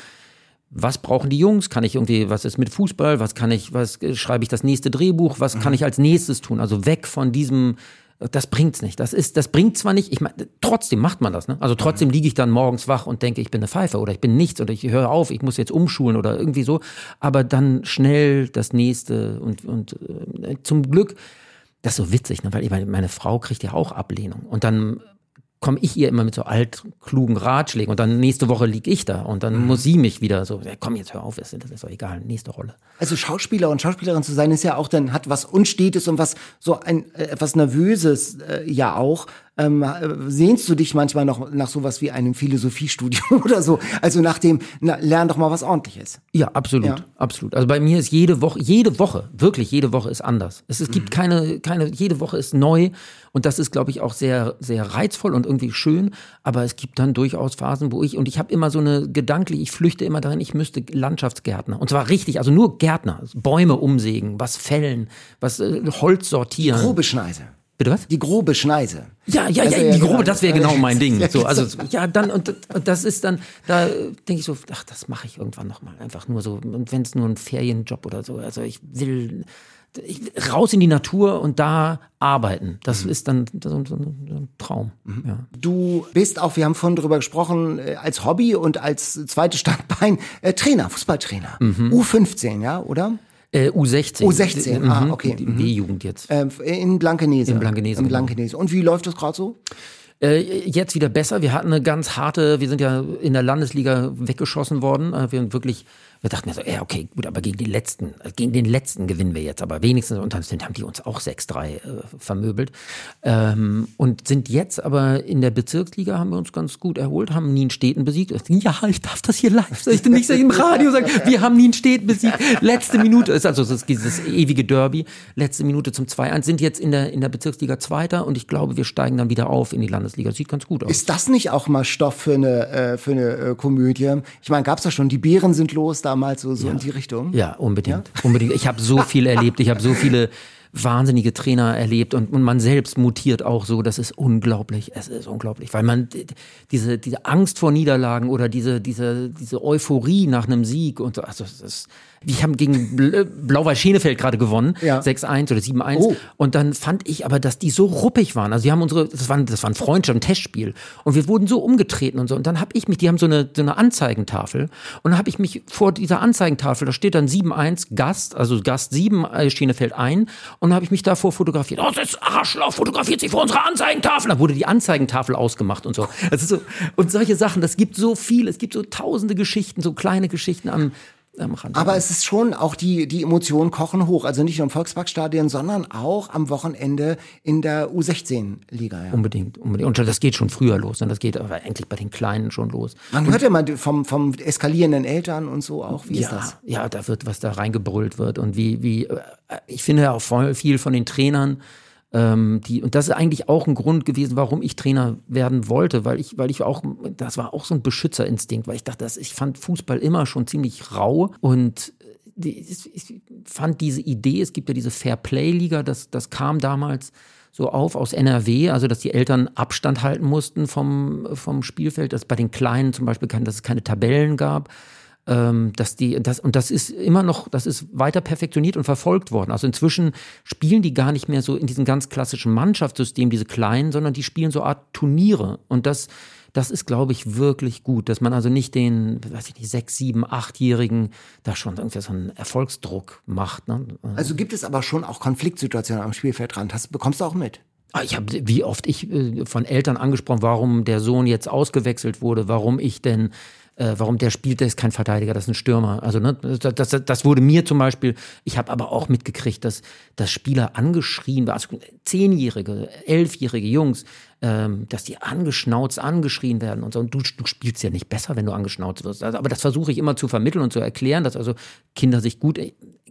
was brauchen die Jungs? Kann ich irgendwie, was ist mit Fußball? Was kann ich, was äh, schreibe ich das nächste Drehbuch? Was kann ich als nächstes tun? Also weg von diesem, das bringt's nicht. Das ist, das bringt zwar nicht, ich meine, trotzdem macht man das, ne? Also trotzdem liege ich dann morgens wach und denke, ich bin eine Pfeife oder ich bin nichts oder ich höre auf, ich muss jetzt umschulen oder irgendwie so. Aber dann schnell das nächste und, und äh, zum Glück, das ist so witzig, ne? weil ich meine, meine Frau kriegt ja auch Ablehnung. Und dann komme ich ihr immer mit so altklugen Ratschlägen und dann nächste Woche lieg ich da und dann muss sie mich wieder so, ja, komm jetzt hör auf, das ist doch egal, nächste Rolle. Also Schauspieler und Schauspielerin zu sein, ist ja auch dann, hat was Unstetes und was so ein äh, etwas Nervöses äh, ja auch. Ähm, äh, sehnst du dich manchmal noch nach sowas wie einem Philosophiestudium oder so? Also nach dem, na, lern doch mal was ordentliches. Ja, absolut, Ja. absolut. Also bei mir ist jede Woche, jede Woche, wirklich jede Woche ist anders. Es, es gibt keine, keine, jede Woche ist neu und das ist, glaube ich, auch sehr, sehr reizvoll und irgendwie schön. Aber es gibt dann durchaus Phasen, wo ich, und ich habe immer so eine gedanklich, ich flüchte immer darin, ich müsste Landschaftsgärtner. Und zwar richtig, also nur Gärtner, Bäume umsägen, was fällen, was äh, Holz sortieren. Grobe Schneise. Bitte was? Die grobe Schneise. Ja, ja, Also, ja, ja, die genau. grobe, das wäre genau mein Ding. Ja, So, also ja, dann und, und das ist dann, da denke ich so, ach, das mache ich irgendwann noch mal, einfach nur so. Und wenn es nur ein Ferienjob oder so, also ich will ich, raus in die Natur und da arbeiten. Das Mhm. ist dann so, so, so ein Traum. Ja. Du bist auch, wir haben vorhin drüber gesprochen, äh, als Hobby und als zweites Standbein äh, Trainer, Fußballtrainer. U15, ja, oder? Äh, U16. U16, Mhm, ah, okay. Die B-Jugend jetzt. Äh, in Blankenese. In Blankenese, In genau. Blankenese. Und wie läuft das gerade so? Äh, jetzt wieder besser. Wir hatten eine ganz harte, wir sind ja in der Landesliga weggeschossen worden. Äh, Wir sind wirklich, wir dachten ja so, ja, okay, gut, aber gegen den letzten, äh, gegen den letzten gewinnen wir jetzt, aber wenigstens, dann sind, haben die uns auch 6-3 äh, vermöbelt. Ähm, und sind jetzt aber in der Bezirksliga, haben wir uns ganz gut erholt, haben Nienstädten besiegt. Ja, ich darf das hier live, soll ich denn nicht im Radio sagen, wir haben Nienstädten besiegt. Letzte Minute, ist also das dieses ewige Derby, letzte Minute zum 2-1, sind jetzt in der, in der Bezirksliga Zweiter und ich glaube, wir steigen dann wieder auf in die Landesliga. Sieht ganz gut aus. Ist das nicht auch mal Stoff für eine, äh, für eine äh, Komödie? Ich meine, gab's ja schon, die Bären sind los damals, so, so in die Richtung. Ja, unbedingt. Unbedingt. Ich habe so viel erlebt. Ich habe so viele wahnsinnige Trainer erlebt und, und man selbst mutiert auch so. Das ist unglaublich. Es ist unglaublich, weil man diese, diese Angst vor Niederlagen oder diese, diese, diese Euphorie nach einem Sieg und so. Also das ist, wir haben gegen Bl- Blau-Weiß Schenefeld gerade gewonnen, Ja. 6-1 oder 7-1. Oh. Und dann fand ich aber, dass die so ruppig waren. Also die haben unsere, das war, ein- das war ein Freundschaft, ein Testspiel. Und wir wurden so umgetreten und so. Und dann habe ich mich, die haben so eine, so eine Anzeigentafel. Und dann habe ich mich vor dieser Anzeigentafel, da steht dann 7-1 Gast, also Gast 7, äh, Schenefeld ein. Und dann habe ich mich davor fotografiert. Oh, das Arschloch fotografiert sich vor unserer Anzeigentafel. Da wurde die Anzeigentafel ausgemacht und so. Ist so. Und solche Sachen, das gibt so viel. Es gibt so tausende Geschichten, so kleine Geschichten am, am Rand. Aber es ist schon auch die, die Emotionen kochen hoch. Also nicht nur im Volksparkstadion, sondern auch am Wochenende in der U16-Liga. Ja. Unbedingt, unbedingt. Und das geht schon früher los. Ne? Das geht aber eigentlich bei den Kleinen schon los. Man hört ja mal vom, vom eskalierenden Eltern und so auch. Wie ist ja, das? ja, da wird was da reingebrüllt wird und wie, wie, äh, ich finde ja auch viel von den Trainern, ähm, die, und das ist eigentlich auch ein Grund gewesen, warum ich Trainer werden wollte, weil ich, weil ich auch, das war auch so ein Beschützerinstinkt, weil ich dachte, dass ich fand Fußball immer schon ziemlich rau und die, ich fand diese Idee, es gibt ja diese Fair-Play-Liga, das, das kam damals so auf aus NRW, also dass die Eltern Abstand halten mussten vom, vom Spielfeld, dass bei den Kleinen zum Beispiel kein, dass es keine Tabellen gab. Ähm, dass die, das, und das ist immer noch, das ist weiter perfektioniert und verfolgt worden. Also inzwischen spielen die gar nicht mehr so in diesem ganz klassischen Mannschaftssystem, diese kleinen, sondern die spielen so Art Turniere. Und das, das ist, glaube ich, wirklich gut, dass man also nicht den, weiß ich nicht, sechs, sieben, achtjährigen da schon irgendwie so einen Erfolgsdruck macht. Ne? Also gibt es aber schon auch Konfliktsituationen am Spielfeldrand. Hast, bekommst du auch mit? Ah, ich habe wie oft ich äh, von Eltern angesprochen, warum der Sohn jetzt ausgewechselt wurde, warum ich denn äh, warum der spielt, der ist kein Verteidiger, das ist ein Stürmer. Also ne, das, das, das wurde mir zum Beispiel, ich habe aber auch mitgekriegt, dass, dass Spieler angeschrien waren, also zehnjährige, elfjährige Jungs, ähm, dass die angeschnauzt, angeschrien werden und so. Und du, du spielst ja nicht besser, wenn du angeschnauzt wirst. Also, aber das versuche ich immer zu vermitteln und zu erklären, dass also Kinder sich gut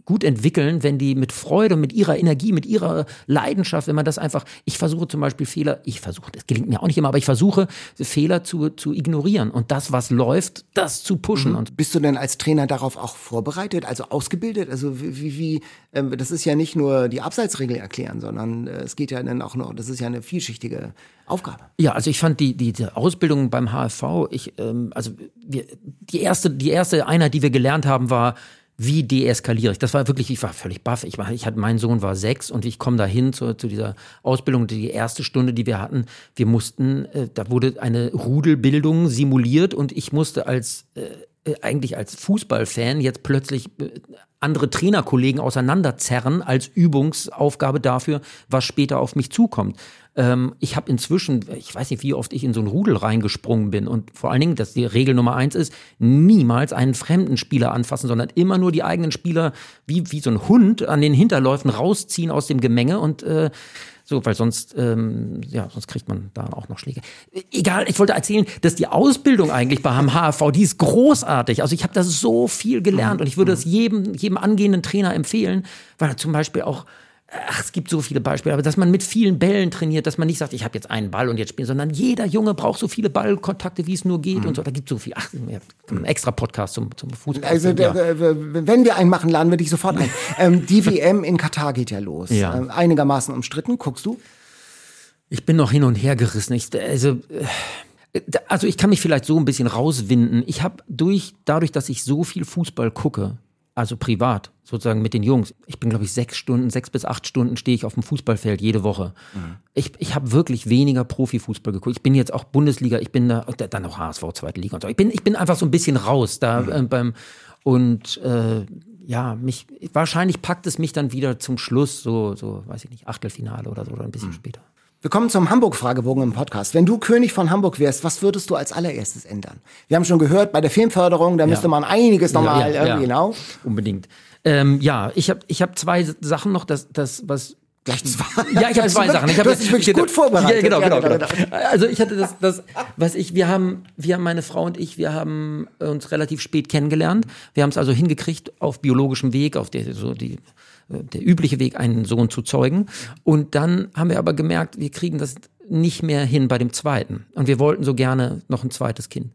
gut entwickeln, wenn die mit Freude, mit ihrer Energie, mit ihrer Leidenschaft, wenn man das einfach, ich versuche zum Beispiel Fehler, ich versuche, das gelingt mir auch nicht immer, aber ich versuche Fehler zu, zu ignorieren und das, was läuft, das zu pushen. Mhm. Und Bist du denn als Trainer darauf auch vorbereitet, also ausgebildet? Also wie, wie, wie äh, das ist ja nicht nur die Abseitsregel erklären, sondern äh, es geht ja dann auch noch, das ist ja eine vielschichtige Aufgabe. Ja, also ich fand die, die, die Ausbildung beim HFV, ich, ähm, also wir, die erste, die erste Einheit, die wir gelernt haben, war, wie deeskaliere ich? Das war wirklich, ich war völlig baff. Ich, war, ich hatte, mein Sohn war sechs und ich komme dahin zu, zu dieser Ausbildung. Die erste Stunde, die wir hatten, wir mussten, äh, da wurde eine Rudelbildung simuliert und ich musste als äh, eigentlich als Fußballfan jetzt plötzlich äh, andere Trainerkollegen auseinanderzerren als Übungsaufgabe dafür, was später auf mich zukommt. Ähm, ich habe inzwischen, ich weiß nicht, wie oft ich in so ein Rudel reingesprungen bin und vor allen Dingen, dass die Regel Nummer eins ist, niemals einen fremden Spieler anfassen, sondern immer nur die eigenen Spieler wie, wie so ein Hund an den Hinterläufen rausziehen aus dem Gemenge und äh, so, weil sonst, ähm, ja, sonst kriegt man da auch noch Schläge. Egal, ich wollte erzählen, dass die Ausbildung eigentlich beim HFV, die ist großartig. Also ich habe da so viel gelernt und ich würde es jedem, jedem angehenden Trainer empfehlen, weil er zum Beispiel auch Ach, es gibt so viele Beispiele, aber dass man mit vielen Bällen trainiert, dass man nicht sagt, ich habe jetzt einen Ball und jetzt spielen, sondern jeder Junge braucht so viele Ballkontakte, wie es nur geht mhm. und so. Da gibt es so viel. Ach, ein extra Podcast zum, zum Fußball. Also, ja. wenn wir einen machen, laden wir dich sofort ein. ähm, die WM in Katar geht ja los. Ja. Ähm, einigermaßen umstritten. Guckst du? Ich bin noch hin und her gerissen. Ich, also, äh, also ich kann mich vielleicht so ein bisschen rauswinden. Ich habe durch, dadurch, dass ich so viel Fußball gucke, also privat, sozusagen mit den Jungs. Ich bin, glaube ich, sechs Stunden, sechs bis acht Stunden stehe ich auf dem Fußballfeld jede Woche. Mhm. Ich, ich habe wirklich weniger Profifußball geguckt. Ich bin jetzt auch Bundesliga, ich bin da, dann auch HSV, zweite Liga und so. Ich bin, ich bin einfach so ein bisschen raus da mhm. äh, beim und äh, ja, mich wahrscheinlich packt es mich dann wieder zum Schluss, so, so, weiß ich nicht, Achtelfinale oder so oder ein bisschen mhm. später. Wir kommen zum Hamburg-Fragebogen im Podcast. Wenn du König von Hamburg wärst, was würdest du als allererstes ändern? Wir haben schon gehört, bei der Filmförderung, da ja. müsste man einiges nochmal ja, ja, irgendwie, genau. Unbedingt. Ähm, ja, ich habe ich hab zwei Sachen noch, das, das was Gleich zwei. Ja, ich habe zwei Sachen. Ich habe dich wirklich gut vorbereitet. Ja, genau, genau, genau, genau. Also ich hatte das, das, was ich, wir haben, wir haben meine Frau und ich, wir haben uns relativ spät kennengelernt. Wir haben es also hingekriegt auf biologischem Weg, auf der so die der übliche Weg, einen Sohn zu zeugen. Und dann haben wir aber gemerkt, wir kriegen das nicht mehr hin bei dem zweiten. Und wir wollten so gerne noch ein zweites Kind.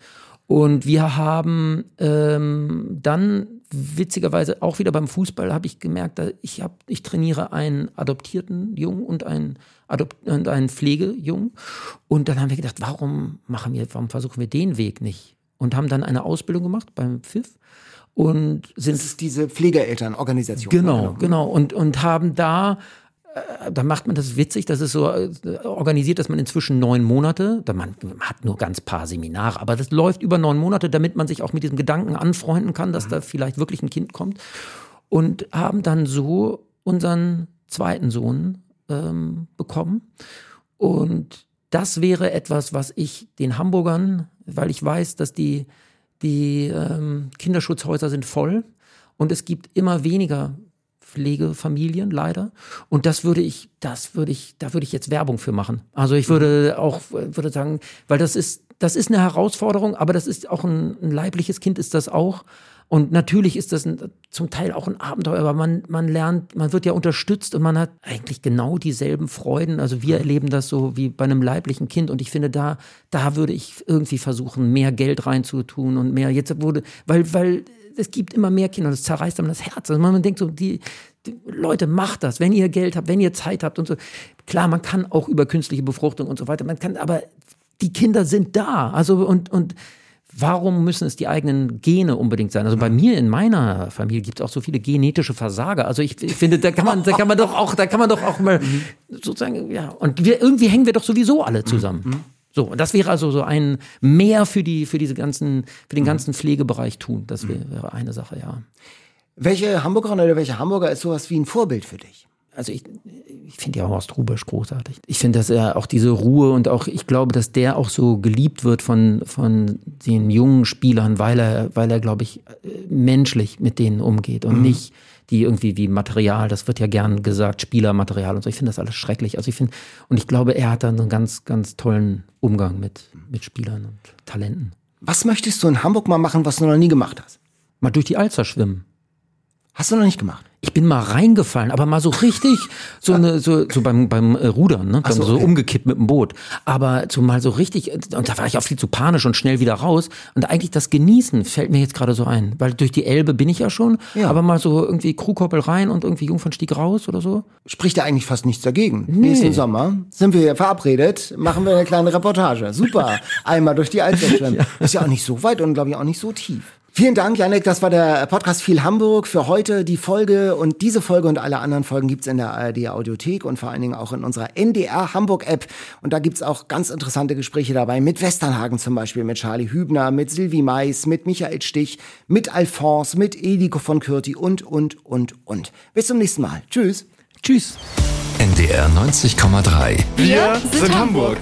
Und wir haben ähm, dann witzigerweise auch wieder beim Fußball habe ich gemerkt, ich hab, ich trainiere einen adoptierten Jungen und einen, Adop und einen Pflegejungen. Und dann haben wir gedacht, warum machen wir, warum versuchen wir den Weg nicht? Und haben dann eine Ausbildung gemacht beim Pfiff und sind das ist diese Pflegeelternorganisation. Genau, genau, genau und und haben da äh, da macht man das witzig, das ist so äh, organisiert, dass man inzwischen neun Monate, da man, man hat nur ganz paar Seminare, aber das läuft über neun Monate, damit man sich auch mit diesem Gedanken anfreunden kann, dass mhm. da vielleicht wirklich ein Kind kommt. Und haben dann so unseren zweiten Sohn ähm, bekommen. Und das wäre etwas, was ich den Hamburgern, weil ich weiß, dass die die ähm, Kinderschutzhäuser sind voll und es gibt immer weniger Pflegefamilien leider. Und das würde ich, das würde ich, da würde ich jetzt Werbung für machen. Also ich würde auch, würde sagen, weil das ist, das ist eine Herausforderung, aber das ist auch ein, ein leibliches Kind ist das auch. Und natürlich ist das ein, zum Teil auch ein Abenteuer, aber man, man lernt, man wird ja unterstützt und man hat eigentlich genau dieselben Freuden. Also wir erleben das so wie bei einem leiblichen Kind und ich finde, da, da würde ich irgendwie versuchen, mehr Geld reinzutun und mehr. Jetzt wurde, weil, weil es gibt immer mehr Kinder und es zerreißt einem das Herz. Also man denkt so, die, die Leute, macht das, wenn ihr Geld habt, wenn ihr Zeit habt und so. Klar, man kann auch über künstliche Befruchtung und so weiter, man kann, aber die Kinder sind da. Also und, und warum müssen es die eigenen Gene unbedingt sein? Also bei mir in meiner Familie gibt es auch so viele genetische Versager. Also ich, ich, finde, da kann man, da kann man doch auch, da kann man doch auch mal sozusagen, ja. Und wir, irgendwie hängen wir doch sowieso alle zusammen. So, und das wäre also so ein mehr für die, für diese ganzen, für den ganzen Pflegebereich tun. Das wäre, wäre eine Sache, ja. Welche Hamburgerin oder welcher Hamburger ist sowas wie ein Vorbild für dich? Also ich, ich finde ja Horst Rubesch großartig. Ich finde, dass er auch diese Ruhe und auch, ich glaube, dass der auch so geliebt wird von, von den jungen Spielern, weil er, weil er, glaube ich, menschlich mit denen umgeht und mhm. nicht die irgendwie wie Material, das wird ja gern gesagt, Spielermaterial und so. Ich finde das alles schrecklich. Also ich finde, und ich glaube, er hat dann einen ganz, ganz tollen Umgang mit, mit Spielern und Talenten. Was möchtest du in Hamburg mal machen, was du noch nie gemacht hast? Mal durch die Alster schwimmen. Hast du noch nicht gemacht? Ich bin mal reingefallen, aber mal so richtig, so eine, so, so beim, beim äh, Rudern, ne? So, so, okay. umgekippt mit dem Boot. Aber so mal so richtig, und da war ich auch viel zu panisch und schnell wieder raus. Und eigentlich das Genießen fällt mir jetzt gerade so ein. Weil durch die Elbe bin ich ja schon, ja. aber mal so irgendwie Krugkoppel rein und irgendwie Jungfernstieg raus oder so. Spricht ja eigentlich fast nichts dagegen. Nee. Nächsten Sommer sind wir hier verabredet, machen wir eine kleine Reportage. Super. Einmal durch die Alster ja. Ist ja auch nicht so weit und glaube ich auch nicht so tief. Vielen Dank, Janek. Das war der Podcast Viel Hamburg für heute. Die Folge und diese Folge und alle anderen Folgen gibt's in der ARD Audiothek und vor allen Dingen auch in unserer NDR Hamburg App. Und da gibt's auch ganz interessante Gespräche dabei mit Westernhagen zum Beispiel, mit Charlie Hübner, mit Sylvie Mais, mit Michael Stich, mit Alphonse, mit Eliko von Kürti und, und, und, und. Bis zum nächsten Mal. Tschüss. Tschüss. NDR 90,3. Wir sind Hamburg.